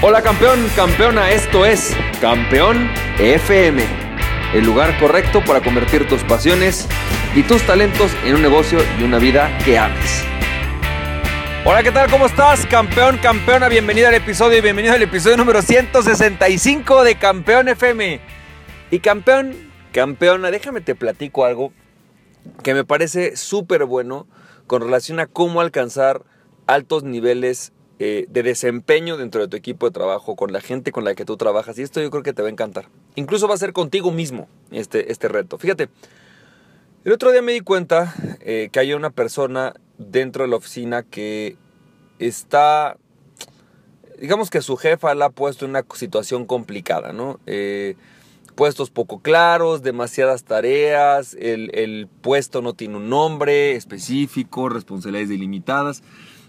Hola campeón, campeona, esto es Campeón FM, el lugar correcto para convertir tus pasiones y tus talentos en un negocio y una vida que ames. Hola, ¿qué tal? ¿Cómo estás? Campeón, campeona, bienvenido al episodio y bienvenido al episodio número 165 de Campeón FM. Y campeón, campeona, déjame te platico algo que me parece súper bueno con relación a cómo alcanzar altos niveles eh, de desempeño dentro de tu equipo de trabajo, con la gente con la que tú trabajas. Y esto yo creo que te va a encantar. Incluso va a ser contigo mismo este, este reto. Fíjate, el otro día me di cuenta eh, que hay una persona dentro de la oficina que está, digamos que su jefa la ha puesto en una situación complicada, ¿no? Eh, puestos poco claros, demasiadas tareas, el, el puesto no tiene un nombre específico, responsabilidades delimitadas.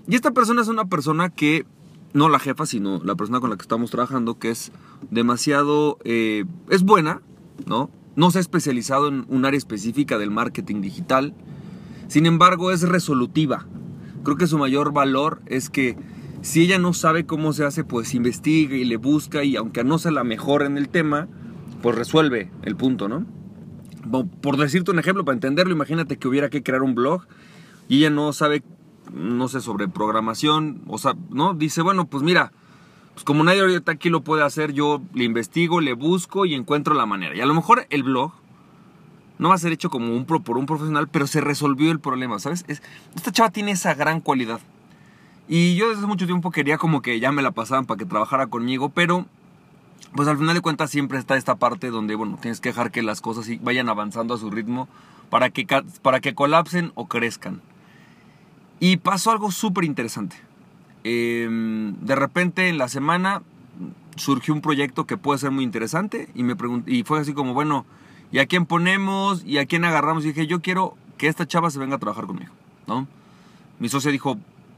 Y esta persona es una persona que, no la jefa, sino la persona con la que estamos trabajando, que es demasiado, eh, es buena, ¿no? No se ha especializado en un área específica del marketing digital. Sin embargo, es resolutiva. Creo que su mayor valor es que si ella no sabe cómo se hace, pues investiga y le busca y aunque no sea la mejor en el tema, pues resuelve el punto, ¿no? Por decirte un ejemplo, para entenderlo, imagínate que hubiera que crear un blog y ella no sabe no sé, sobre programación, o sea, ¿no? Dice, bueno, pues mira, pues como nadie ahorita aquí lo puede hacer, yo le investigo, le busco y encuentro la manera. Y a lo mejor el blog no va a ser hecho como un, por un profesional, pero se resolvió el problema, ¿sabes? esta chava tiene esa gran cualidad. Y yo desde hace mucho tiempo quería como que ya me la pasaban para que trabajara conmigo, pero pues al final de cuentas siempre está esta parte donde, bueno, tienes que dejar que las cosas vayan avanzando a su ritmo para que, para que colapsen o crezcan. Y pasó algo súper interesante. Em, de repente en la semana surgió un proyecto que puede ser muy interesante y, me y fue así como, bueno, ¿y a quién ponemos? ¿Y a quién agarramos? Y dije, yo quiero que esta chava se venga a trabajar conmigo, ¿no? Mi socia dijo,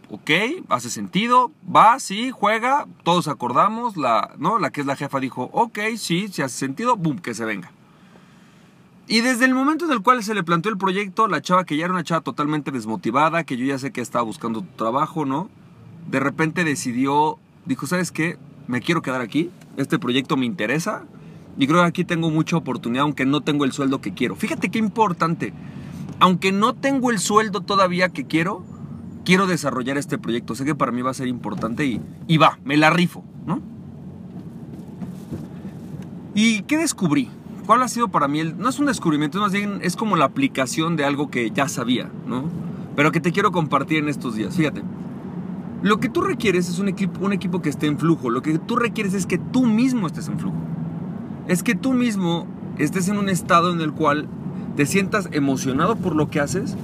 ok, hace sentido, va, sí, juega, todos acordamos, la, ¿no? La que es la jefa dijo, ok, sí, si hace sentido, boom, que se venga. Y desde el momento en el cual se le planteó el proyecto, la chava que ya era una chava totalmente desmotivada, que yo ya sé que estaba buscando trabajo, ¿no? De repente decidió, dijo, ¿sabes qué? Me quiero quedar aquí, este proyecto me interesa y creo que aquí tengo mucha oportunidad, aunque no tengo el sueldo que quiero. Fíjate qué importante, aunque no tengo el sueldo todavía que quiero, quiero desarrollar este proyecto. Sé que para mí va a ser importante y, y va, me la rifo, ¿no? ¿Y qué descubrí? ¿Cuál ha sido para mí? No es un descubrimiento, más bien es como la aplicación de algo que ya sabía, ¿no? Pero que te quiero compartir en estos días. Fíjate, lo que tú requieres es un equipo, un equipo que esté en flujo. Lo que tú requieres es que tú mismo estés en flujo. Es que tú mismo estés en un estado en el cual te sientas emocionado por lo que haces,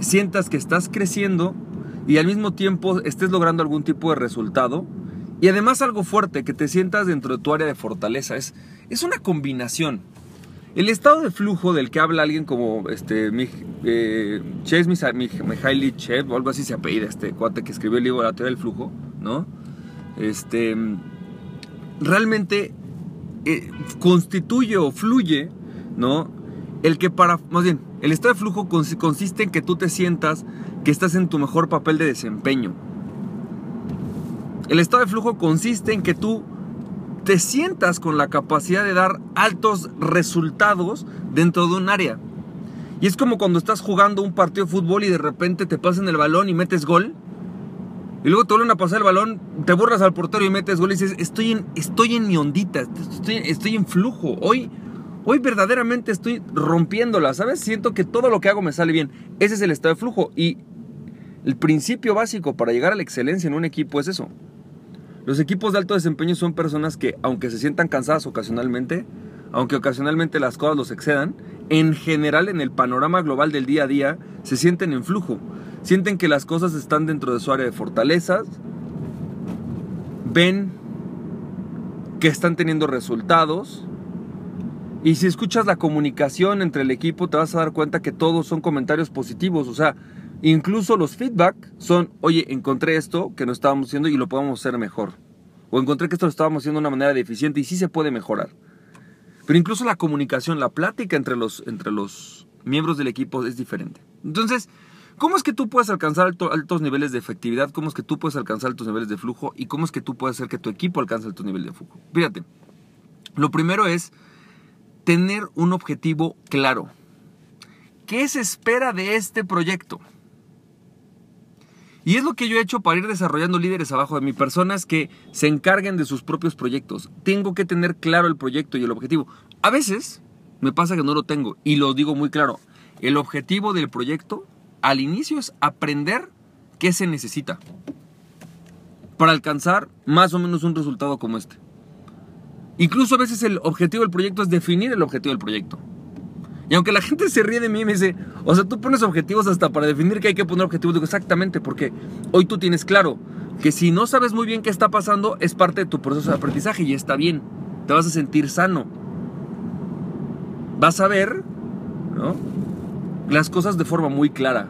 sientas que estás creciendo y al mismo tiempo estés logrando algún tipo de resultado. Y además algo fuerte, que te sientas dentro de tu área de fortaleza. Es, es una combinación. El estado de flujo del que habla alguien como este, eh, Chase o algo así se apellida, este cuate que escribió el libro La teoría del flujo, ¿no? Este, realmente eh, constituye o fluye, ¿no? El que para, más bien, el estado de flujo consiste en que tú te sientas que estás en tu mejor papel de desempeño. El estado de flujo consiste en que tú te sientas con la capacidad de dar altos resultados dentro de un área. Y es como cuando estás jugando un partido de fútbol y de repente te pasan el balón y metes gol. Y luego te vuelven a pasar el balón, te burlas al portero y metes gol y dices, estoy en, estoy en mi ondita, estoy, estoy en flujo. Hoy, hoy verdaderamente estoy rompiéndola, ¿sabes? Siento que todo lo que hago me sale bien. Ese es el estado de flujo. Y el principio básico para llegar a la excelencia en un equipo es eso. Los equipos de alto desempeño son personas que, aunque se sientan cansadas ocasionalmente, aunque ocasionalmente las cosas los excedan, en general en el panorama global del día a día se sienten en flujo. Sienten que las cosas están dentro de su área de fortalezas, ven que están teniendo resultados. Y si escuchas la comunicación entre el equipo, te vas a dar cuenta que todos son comentarios positivos. O sea, Incluso los feedback son, oye, encontré esto que no estábamos haciendo y lo podemos hacer mejor. O encontré que esto lo estábamos haciendo de una manera deficiente y sí se puede mejorar. Pero incluso la comunicación, la plática entre los, entre los miembros del equipo es diferente. Entonces, ¿Cómo es que tú puedes alcanzar altos niveles de efectividad? ¿Cómo es que tú puedes alcanzar altos niveles de flujo? ¿Y cómo es que tú puedes hacer que tu equipo alcance altos niveles de flujo? Fíjate, lo primero es tener un objetivo claro. ¿Qué se espera de este proyecto? Y es lo que yo he hecho para ir desarrollando líderes abajo de mi, personas que se encarguen de sus propios proyectos. Tengo que tener claro el proyecto y el objetivo. A veces me pasa que no lo tengo y lo digo muy claro. El objetivo del proyecto al inicio es aprender qué se necesita para alcanzar más o menos un resultado como este. Incluso a veces el objetivo del proyecto es definir el objetivo del proyecto. Y aunque la gente se ríe de mí me dice, o sea, tú pones objetivos hasta para definir que hay que poner objetivos, exactamente, porque hoy tú tienes claro que si no sabes muy bien qué está pasando, es parte de tu proceso de aprendizaje y está bien, te vas a sentir sano. Vas a ver, ¿no? Las cosas de forma muy clara.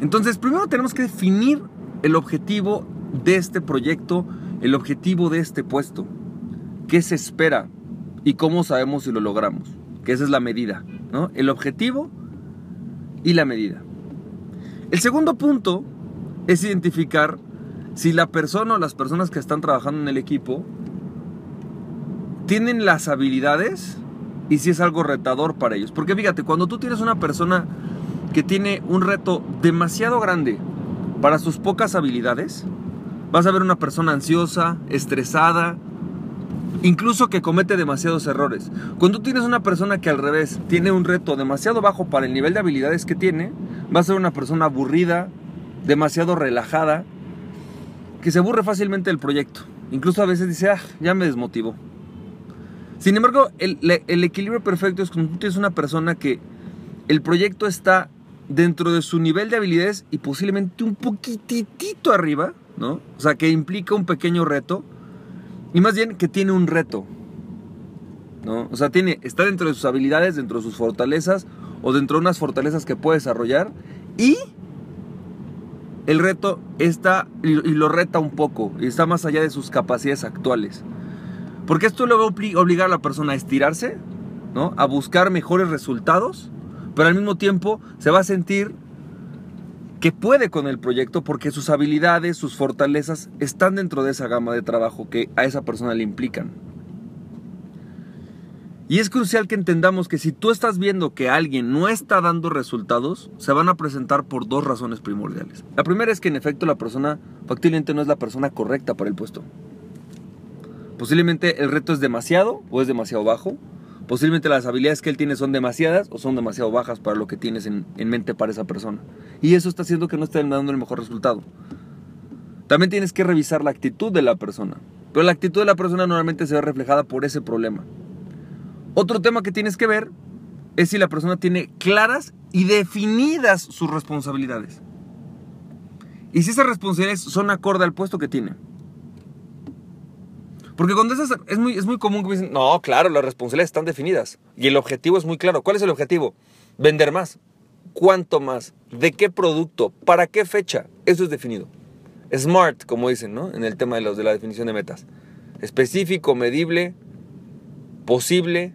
Entonces, primero tenemos que definir el objetivo de este proyecto, el objetivo de este puesto. ¿Qué se espera? Y cómo sabemos si lo logramos, que esa es la medida, ¿no? El objetivo y la medida. El segundo punto es identificar si la persona o las personas que están trabajando en el equipo tienen las habilidades y si es algo retador para ellos. Porque fíjate, cuando tú tienes una persona que tiene un reto demasiado grande para sus pocas habilidades, vas a ver una persona ansiosa, estresada, incluso que comete demasiados errores. Cuando tienes una persona que al revés tiene un reto demasiado bajo para el nivel de habilidades que tiene, va a ser una persona aburrida, demasiado relajada, que se aburre fácilmente del proyecto. Incluso a veces dice, ah, ya me desmotivó. Sin embargo, el, el equilibrio perfecto es cuando tú tienes una persona que el proyecto está dentro de su nivel de habilidades y posiblemente un poquitito arriba, ¿no? O sea, que implica un pequeño reto, y más bien que tiene un reto. ¿no? O sea, tiene, está dentro de sus habilidades, dentro de sus fortalezas o dentro de unas fortalezas que puede desarrollar. Y el reto está y, lo reta un poco y está más allá de sus capacidades actuales. Porque esto le va a obligar a la persona a estirarse, ¿no? a buscar mejores resultados, pero al mismo tiempo se va a sentir que puede con el proyecto porque sus habilidades, sus fortalezas están dentro de esa gama de trabajo que a esa persona le implican. Y es crucial que entendamos que si tú estás viendo que alguien no está dando resultados, se van a presentar por dos razones primordiales. La primera es que en efecto la persona factiblemente no es la persona correcta para el puesto. Posiblemente el reto es demasiado o es demasiado bajo. Posiblemente las habilidades que él tiene son demasiadas o son demasiado bajas para lo que tienes en, mente para esa persona. Y eso está haciendo que no esté dando el mejor resultado. También tienes que revisar la actitud de la persona. Pero la actitud de la persona normalmente se ve reflejada por ese problema. Otro tema que tienes que ver es si la persona tiene claras y definidas sus responsabilidades. Y si esas responsabilidades son acorde al puesto que tiene. Porque cuando esas, es muy, es muy común que me dicen, no, claro, las responsabilidades están definidas. Y el objetivo es muy claro. ¿Cuál es el objetivo? Vender más. ¿Cuánto más? ¿De qué producto? ¿Para qué fecha? Eso es definido. Smart, como dicen, ¿no? En el tema de, los, de la definición de metas. Específico, medible, posible,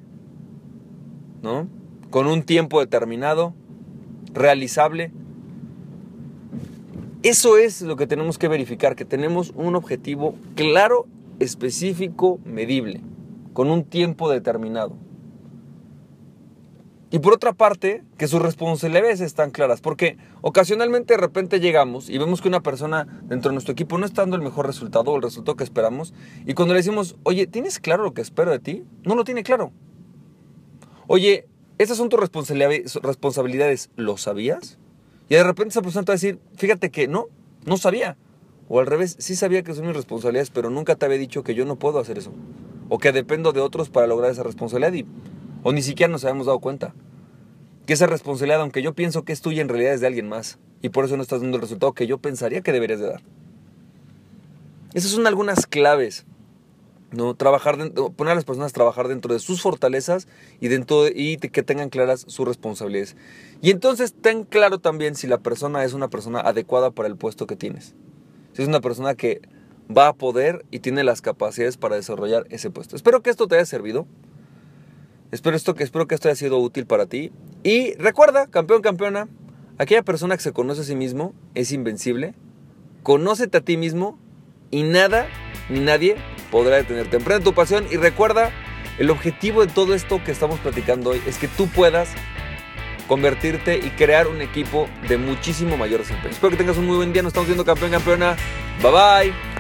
¿no? Con un tiempo determinado, realizable. Eso es lo que tenemos que verificar, que tenemos un objetivo claro específico, medible, con un tiempo determinado. Y por otra parte, que sus responsabilidades están claras, porque ocasionalmente de repente llegamos y vemos que una persona dentro de nuestro equipo no está dando el mejor resultado o el resultado que esperamos, y cuando le decimos, oye, ¿tienes claro lo que espero de ti? No lo tiene claro. Oye, esas son tus responsabilidades, ¿lo sabías? Y de repente esa persona te va a decir, fíjate que no, no sabía. O al revés, sí sabía que son mis responsabilidades, pero nunca te había dicho que yo no puedo hacer eso. O que dependo de otros para lograr esa responsabilidad. Y, o ni siquiera nos habíamos dado cuenta. Que esa responsabilidad, aunque yo pienso que es tuya, en realidad es de alguien más. Y por eso no estás dando el resultado que yo pensaría que deberías de dar. Esas son algunas claves. ¿no? Trabajar poner a las personas a trabajar dentro de sus fortalezas y, dentro y que tengan claras sus responsabilidades. Y entonces ten claro también si la persona es una persona adecuada para el puesto que tienes es una persona que va a poder y tiene las capacidades para desarrollar ese puesto. Espero que esto te haya servido. Espero, esto, que, espero que esto haya sido útil para ti. Y recuerda, campeón, campeona, aquella persona que se conoce a sí mismo es invencible. Conócete a ti mismo y nada ni nadie podrá detenerte. Emprende tu pasión y recuerda, el objetivo de todo esto que estamos platicando hoy es que tú puedas convertirte y crear un equipo de muchísimo mayor desempeño. Espero que tengas un muy buen día. Nos estamos viendo campeón, campeona. Bye bye.